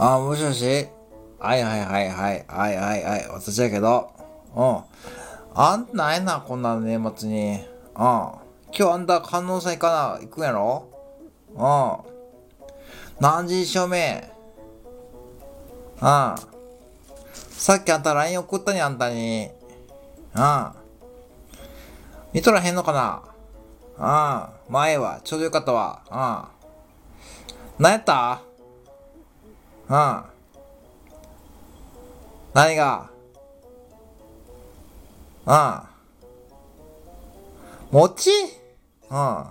あ、もしもしはいはいはいはい。はいはいはい。私やけど。うん。あんたないな、こんな年末に。うん。今日あんた観音さん行かな、行くんやろ？うん。何時証明うん。さっきあんた LINE 送ったにあんたに。うん。見とらへんのかな？うん。前は、ちょうどよかったわ。うん。何やった？うん。何が？うん。餅？うん。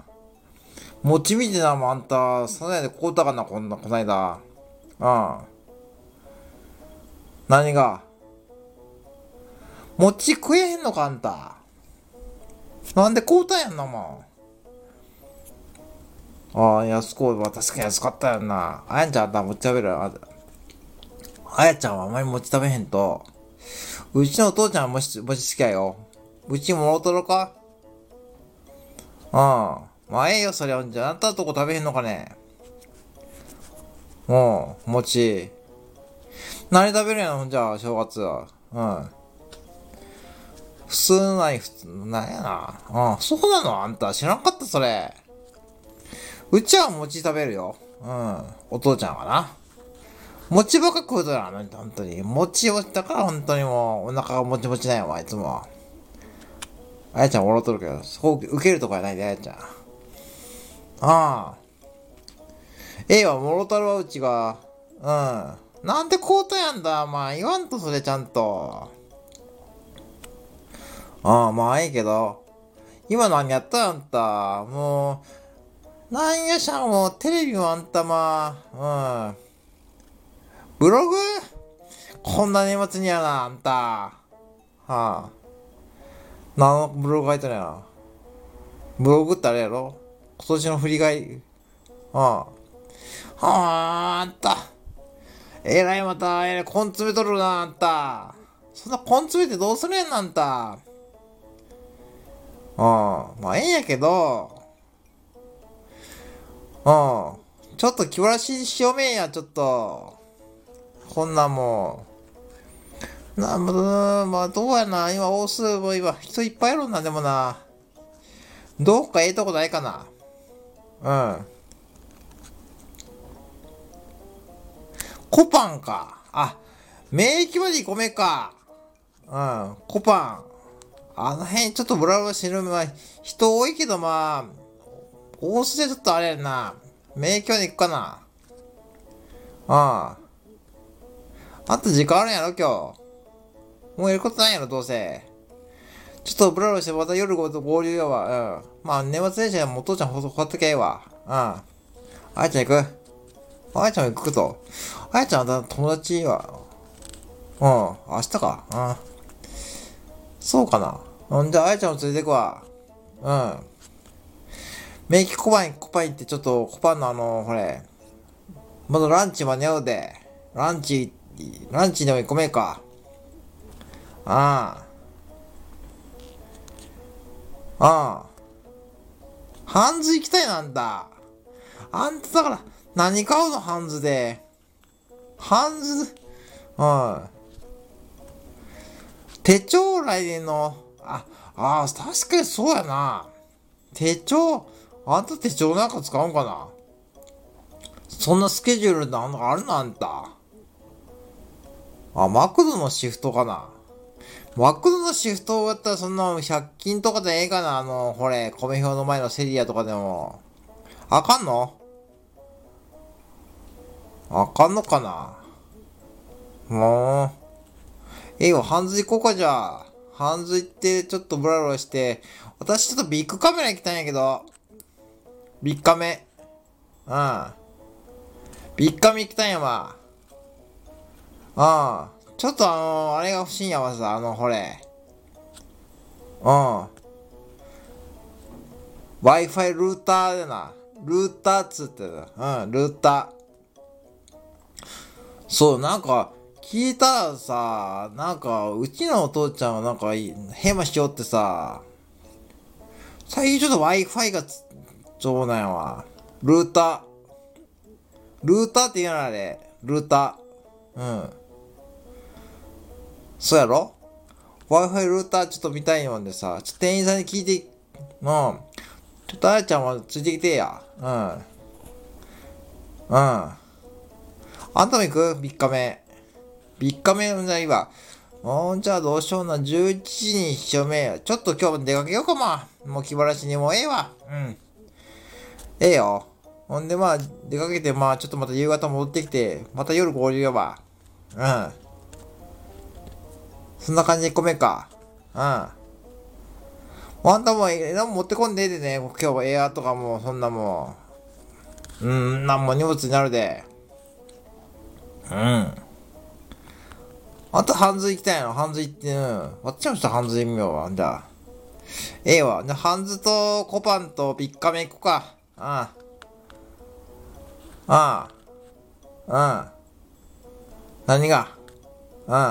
餅見てな、もあんた、そないでこうたかな、こんな、こないだ。うん。何が？餅食えへんのか、あんた。なんでこうたやんな、もん。ああ、安子は確かに安かったやんな。あやちゃんあんた餅食べるああやちゃんはあまり餅食べへんと、うちのお父ちゃんは餅、餅好きやよ。うちもろとろかうん。まあええよ、そりゃ。じゃあ、あんたのとこ食べへんのかねうん、餅。何食べるんやろ、じゃあ、正月は。うん。普通ない、普通、なんやな。うん、そうなの？あんた。知らんかった、それ。うちは餅食べるよ。うん。お父ちゃんはな。餅ばっか食うとな、本当に。餅をしたから本当にもう、お腹がもちもちなんやわ、いつも。あやちゃん笑っとるけど、そこ受けるとこやないで、あやちゃん。ああ。ええわ、もろたるわ、うちが。うん。なんでこうとやんだ、まあ、言わんと、それちゃんと。ああ、まあ、いいけど。今何やったあんた。もう、なんやしゃ、もう、テレビもあんたまあ、うん。ブログ？こんな年末にやな、あんた。はあ。何のブログ書いてるやな。ブログってあれやろ？今年の振り返り。ああ。はあ、あんた。えらいまた、えらい、根詰めとるな、あんた。そんな根詰めてどうするやんあんた。ああ、まあええんやけど。うん。ちょっと気晴らししようめんや、ちょっと。こんなもう。な、まあ、どうやな。今、大数も今、人いっぱいいるんだ、でもな。どっかええとこないかな。うん。コパンか。あ、免疫までごめか。うん、コパン。あの辺ちょっとブラブラしてる。まあ、人多いけどまあ、大須でちょっとあれやな。免疫まで行くかな。うん。あんた時間あるんやろ、今日。もうやることないやろ、どうせ。ちょっとブラブラしてまた夜ごと合流やわ。うん。まあ、年末年始はもうお父ちゃんほほっときゃえわ。うん。あやちゃん行くあやちゃん行くと。あやちゃんは友達は。うん。明日か。うん。そうかな。うん、じゃあ、あやちゃんも連れてくわ。うん。メイキコパン、コパインってちょっと、コパンのあの、ほれ。まだランチ間に合うで。ランチランチでも行こめか。ああ。ああ。ハンズ行きたいなんだ。あんただから、何買うの？ハンズで。ハンズ、うん。手帳来年の、あ、ああ、確かにそうやな。手帳、あんた手帳なんか使うんかな？そんなスケジュールなんかあるの？あんた。あ、マクドのシフトかな？マクドのシフトやったらそんな100均とかでええかな？あの、ほれ、米表の前のセリアとかでも。あかんの？あかんのかな？もう。ええよ、ハンズ行こうかじゃあ。ハンズ行ってちょっとブラブラして。私ちょっとビックカメラ行きたいんやけど。ビッカメ。うん。ビッカメ行きたいんやわ。ああ。ちょっとあのー、あれが欲しいんやわさ、あの、ほれ。うん。Wi-Fi ルーターでな。ルーターっつってた。うん、ルーター。そう、なんか、聞いたらさ、なんか、うちのお父ちゃんはなんか、ヘマしようってさ、最近ちょっと Wi-Fi がつ、そうなんやわ。ルーター。ルーターって言うなあれ。ルーター。うん。そうやろ ?Wi-Fi ルーターちょっと見たいもんでさ、ちょ店員さんに聞いて、うん。ちょっとあやちゃんもついてきてや。うん。うん。あんたも行く ?3 日目。3日目のないわ。もうじゃあどうしような。11時に一緒目。ちょっと今日も出かけようかま。もう気晴らしにもうええわ。うん。ええよ。ほんでまあ、出かけてまあ、ちょっとまた夕方戻ってきて、また夜合流よば。うん。そんな感じで込めか。うん。あんたも、え何も持ってこんでえでね。今日はエアーとかも、そんなもん。うん、なんも荷物になるで。うん。あんた、ハンズ行きたいのハンズ行って、うん。私もちょっとハンズ行みようわ。じゃあ。ええわ。じゃハンズとコパンとビッカメ行こうか。ああ。ああ。うん。何が？うん。うん。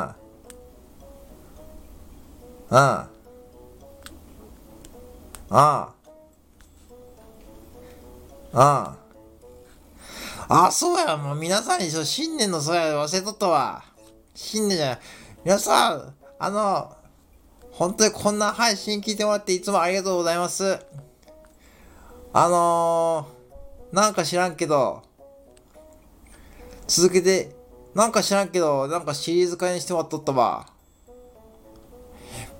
ああ。ああ。あ、そうや。もう皆さんに新年のそうや忘れとったわ。新年じゃない。皆さん、あの、本当にこんな配信聞いてもらっていつもありがとうございます。あのー、なんか知らんけど、続けて、なんか知らんけど、なんかシリーズ化にしてもらっとったわ。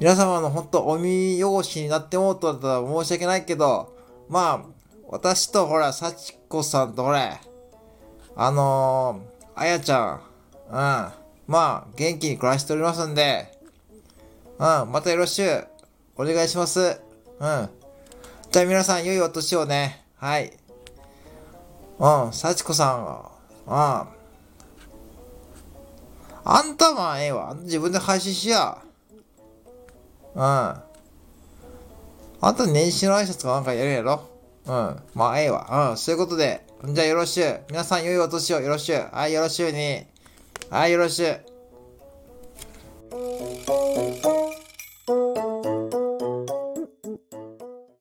皆様の本当お見汚しになってもうとだったら申し訳ないけど、まあ、私とほら、幸子さんとほれ、あのー、あやちゃん、うん、まあ、元気に暮らしておりますんで、うん、またよろしく、お願いします。うん。じゃあ皆さん、良いお年をね。はい。うん、幸子さんは、うん。あんたはええわ。自分で配信しや。うん。あんた年始の挨拶かなんかやるやろうん。まあ、ええわ。うん。そういうことで。じゃあよろしゅう。皆さん良いお年をよろしゅう。はい、よろしゅうに。はい、よろしゅう。